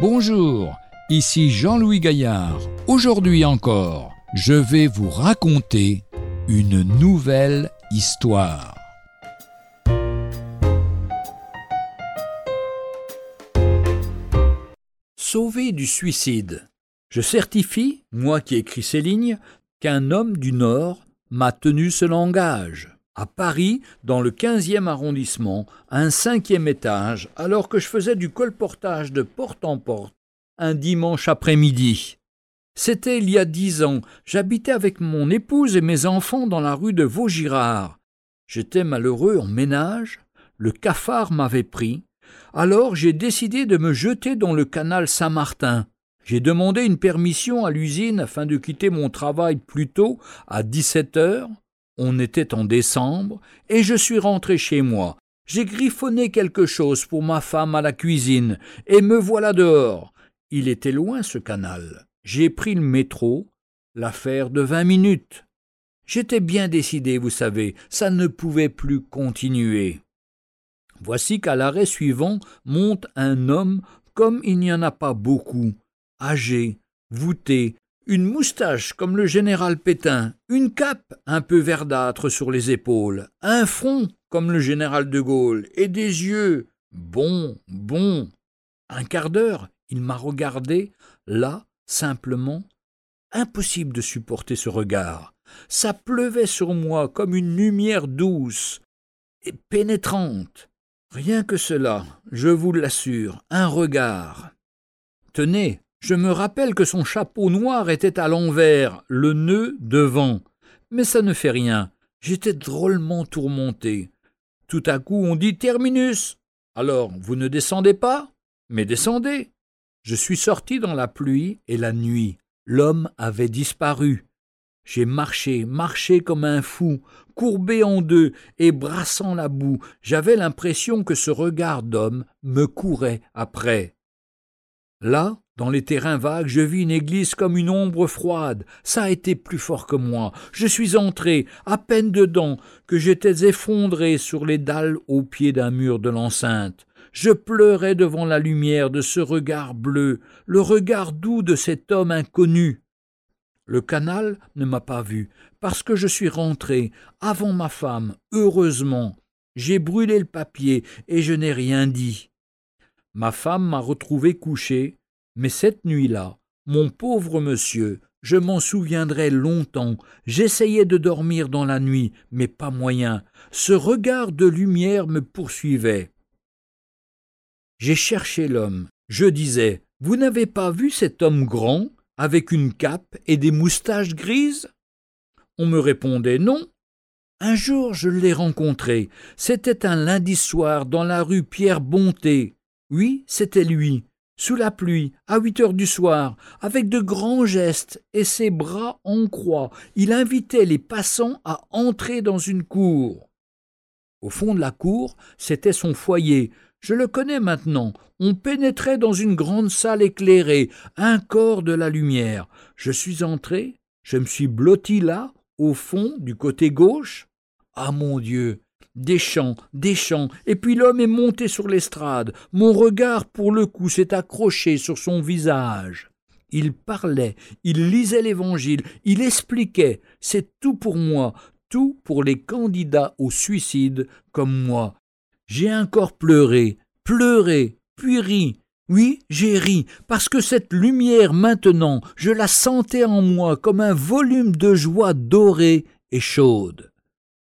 Bonjour, ici Jean-Louis Gaillard. Aujourd'hui encore, je vais vous raconter une nouvelle histoire. Sauvé du suicide. Je certifie, moi qui écris ces lignes, qu'un homme du Nord m'a tenu ce langage. À Paris, dans le 15e arrondissement, à un cinquième étage, alors que je faisais du colportage de porte en porte, un dimanche après-midi. C'était il y a dix ans. J'habitais avec mon épouse et mes enfants dans la rue de Vaugirard. J'étais malheureux en ménage. Le cafard m'avait pris. Alors j'ai décidé de me jeter dans le canal Saint-Martin. J'ai demandé une permission à l'usine afin de quitter mon travail plus tôt, à 17 heures. On était en décembre, et je suis rentré chez moi. J'ai griffonné quelque chose pour ma femme à la cuisine, et me voilà dehors. Il était loin ce canal. J'ai pris le métro, l'affaire de vingt minutes. J'étais bien décidé, vous savez, ça ne pouvait plus continuer. Voici qu'à l'arrêt suivant monte un homme comme il n'y en a pas beaucoup, âgé, voûté, une moustache comme le général Pétain, une cape un peu verdâtre sur les épaules, un front comme le général de Gaulle, et des yeux bons, bons. Un quart d'heure, il m'a regardé, là, simplement. Impossible de supporter ce regard. Ça pleuvait sur moi comme une lumière douce et pénétrante. Rien que cela, je vous l'assure, un regard. Tenez, je me rappelle que son chapeau noir était à l'envers, le nœud devant. Mais ça ne fait rien. J'étais drôlement tourmenté. Tout à coup, on dit Terminus. Alors, vous ne descendez pas? Mais descendez. Je suis sorti dans la pluie et la nuit. L'homme avait disparu. J'ai marché, marché comme un fou, courbé en deux et brassant la boue. J'avais l'impression que ce regard d'homme me courait après. Là, dans les terrains vagues, je vis une église comme une ombre froide. Ça a été plus fort que moi. Je suis entré, à peine dedans, que j'étais effondré sur les dalles au pied d'un mur de l'enceinte. Je pleurais devant la lumière de ce regard bleu, le regard doux de cet homme inconnu. Le canal ne m'a pas vu, parce que je suis rentré avant ma femme, heureusement. J'ai brûlé le papier et je n'ai rien dit. Ma femme m'a retrouvé couché, mais cette nuit-là, mon pauvre monsieur, je m'en souviendrai longtemps. J'essayais de dormir dans la nuit, mais pas moyen. Ce regard de lumière me poursuivait. J'ai cherché l'homme. Je disais Vous n'avez pas vu cet homme grand, avec une cape et des moustaches grises? On me répondait Non. Un jour je l'ai rencontré. C'était un lundi soir dans la rue Pierre Bonté. Oui, c'était lui. Sous la pluie, à huit heures du soir, avec de grands gestes et ses bras en croix, il invitait les passants à entrer dans une cour. Au fond de la cour, c'était son foyer, je le connais maintenant. On pénétrait dans une grande salle éclairée, un corps de la lumière. Je suis entré, je me suis blotti là, au fond, du côté gauche. Ah mon Dieu. Des chants, des chants, et puis l'homme est monté sur l'estrade. Mon regard, pour le coup, s'est accroché sur son visage. Il parlait, il lisait l'Évangile, il expliquait. C'est tout pour moi, tout pour les candidats au suicide comme moi. J'ai encore pleuré, pleuré, puis ri. Oui, j'ai ri, parce que cette lumière maintenant, je la sentais en moi comme un volume de joie dorée et chaude.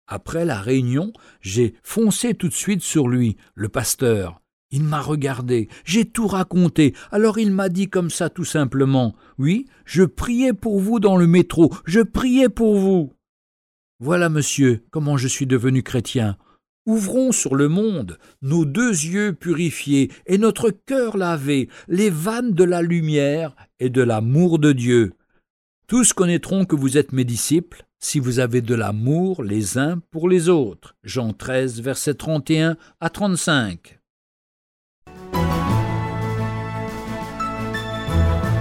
Après la réunion, j'ai foncé tout de suite sur lui, le pasteur. Il m'a regardé, j'ai tout raconté, alors il m'a dit comme ça tout simplement Oui, je priais pour vous dans le métro, je priais pour vous. Voilà, monsieur, comment je suis devenu chrétien. Ouvrons sur le monde nos deux yeux purifiés et notre cœur lavé, les vannes de la lumière et de l'amour de Dieu. Tous connaîtront que vous êtes mes disciples si vous avez de l'amour les uns pour les autres. Jean 13, versets 31 à 35.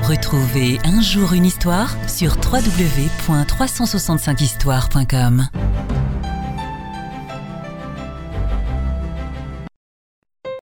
Retrouvez un jour une histoire sur www.365histoire.com.